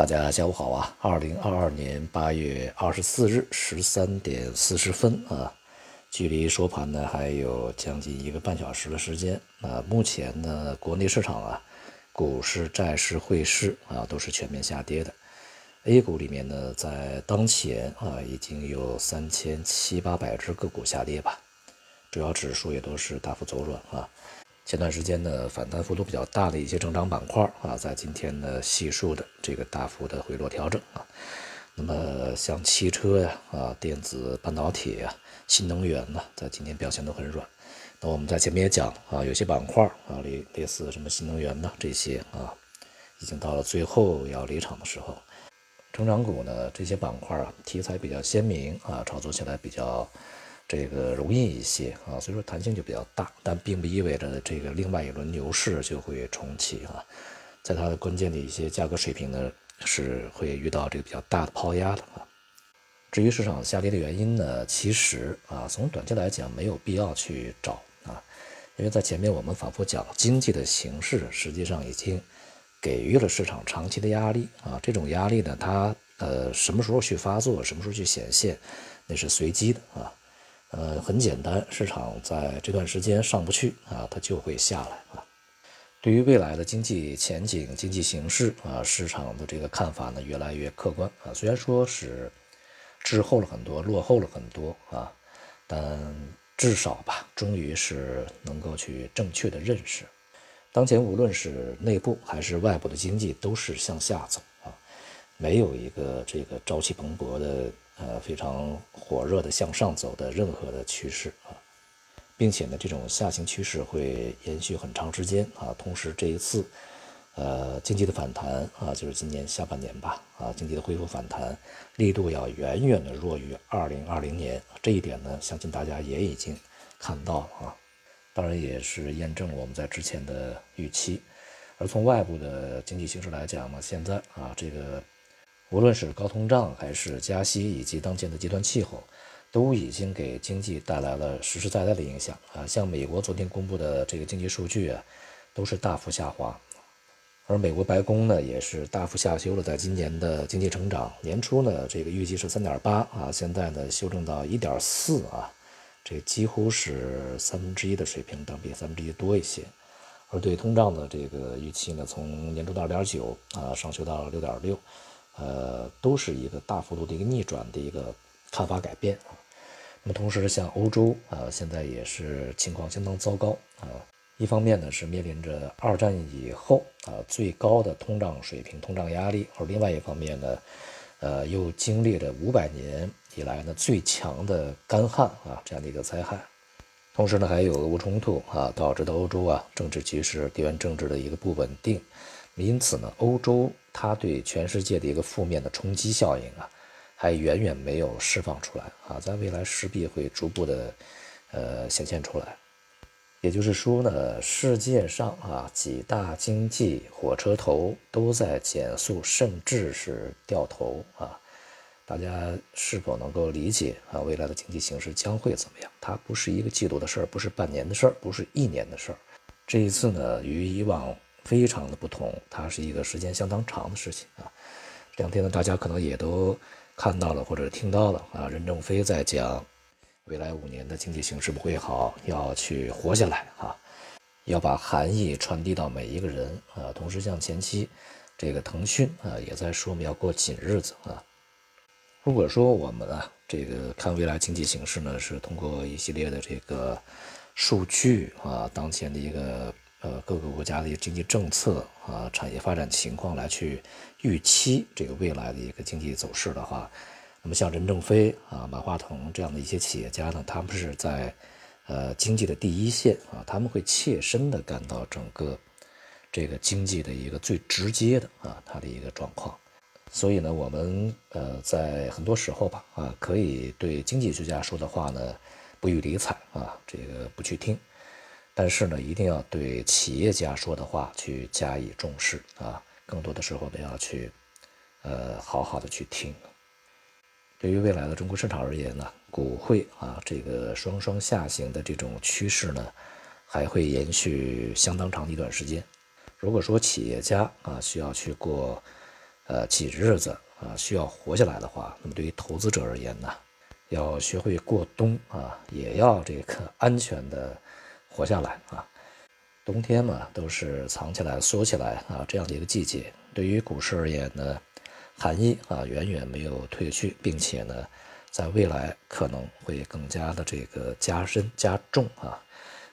大家下午好啊！二零二二年八月二十四日十三点四十分啊，距离收盘呢还有将近一个半小时的时间啊。目前呢，国内市场啊，股市、债市、汇市啊都是全面下跌的。A 股里面呢，在当前啊已经有三千七八百只个股下跌吧，主要指数也都是大幅走软啊。前段时间呢，反弹幅度比较大的一些成长板块啊，在今天呢，悉数的这个大幅的回落调整啊。那么像汽车呀啊、电子半导体呀、新能源呢，在今天表现都很软。那我们在前面也讲啊，有些板块啊，类类似什么新能源呢这些啊，已经到了最后要离场的时候。成长股呢，这些板块啊，题材比较鲜明啊，炒作起来比较。这个容易一些啊，所以说弹性就比较大，但并不意味着这个另外一轮牛市就会重启啊，在它的关键的一些价格水平呢，是会遇到这个比较大的抛压的啊。至于市场下跌的原因呢，其实啊，从短期来讲没有必要去找啊，因为在前面我们反复讲，经济的形势实际上已经给予了市场长期的压力啊，这种压力呢，它呃什么时候去发作，什么时候去显现，那是随机的啊。呃，很简单，市场在这段时间上不去啊，它就会下来啊。对于未来的经济前景、经济形势啊，市场的这个看法呢，越来越客观啊。虽然说是滞后了很多，落后了很多啊，但至少吧，终于是能够去正确的认识，当前无论是内部还是外部的经济都是向下走啊，没有一个这个朝气蓬勃的。呃，非常火热的向上走的任何的趋势啊，并且呢，这种下行趋势会延续很长时间啊。同时，这一次，呃，经济的反弹啊，就是今年下半年吧啊，经济的恢复反弹力度要远远的弱于二零二零年。这一点呢，相信大家也已经看到了啊。当然，也是验证了我们在之前的预期。而从外部的经济形势来讲呢，现在啊，这个。无论是高通胀还是加息，以及当前的极端气候，都已经给经济带来了实实在在的影响啊！像美国昨天公布的这个经济数据啊，都是大幅下滑，而美国白宫呢也是大幅下修了在今年的经济成长，年初呢这个预计是三点八啊，现在呢修正到一点四啊，这几乎是三分之一的水平，但比三分之一多一些。而对通胀的这个预期呢，从年初的二点九啊上修到六点六。呃，都是一个大幅度的一个逆转的一个看法改变啊。那么同时，像欧洲啊，现在也是情况相当糟糕啊。一方面呢，是面临着二战以后啊最高的通胀水平、通胀压力；而另外一方面呢，呃，又经历了五百年以来呢最强的干旱啊这样的一个灾害。同时呢，还有俄乌冲突啊，导致的欧洲啊政治局势、地缘政治的一个不稳定。因此呢，欧洲它对全世界的一个负面的冲击效应啊，还远远没有释放出来啊，在未来势必会逐步的，呃，显现出来。也就是说呢，世界上啊几大经济火车头都在减速，甚至是掉头啊。大家是否能够理解啊？未来的经济形势将会怎么样？它不是一个季度的事儿，不是半年的事儿，不是一年的事儿。这一次呢，与以往。非常的不同，它是一个时间相当长的事情啊。两天呢，大家可能也都看到了或者听到了啊，任正非在讲未来五年的经济形势不会好，要去活下来啊，要把含义传递到每一个人啊。同时，像前期这个腾讯啊，也在说我们要过紧日子啊。如果说我们啊，这个看未来经济形势呢，是通过一系列的这个数据啊，当前的一个。呃，各个国家的经济政策啊，产业发展情况来去预期这个未来的一个经济走势的话，那么像任正非啊、马化腾这样的一些企业家呢，他们是在呃经济的第一线啊，他们会切身的感到整个这个经济的一个最直接的啊，它的一个状况。所以呢，我们呃在很多时候吧啊，可以对经济学家说的话呢不予理睬啊，这个不去听。但是呢，一定要对企业家说的话去加以重视啊！更多的时候呢，要去，呃，好好的去听。对于未来的中国市场而言呢，股汇啊这个双双下行的这种趋势呢，还会延续相当长的一段时间。如果说企业家啊需要去过，呃挤日子啊，需要活下来的话，那么对于投资者而言呢，要学会过冬啊，也要这个安全的活下来啊。冬天嘛，都是藏起来、缩起来啊这样的一个季节。对于股市而言呢，寒意啊远远没有退去，并且呢，在未来可能会更加的这个加深加重啊。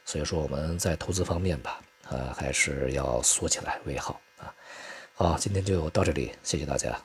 所以说我们在投资方面吧，呃，还是要缩起来为好啊。好，今天就到这里，谢谢大家。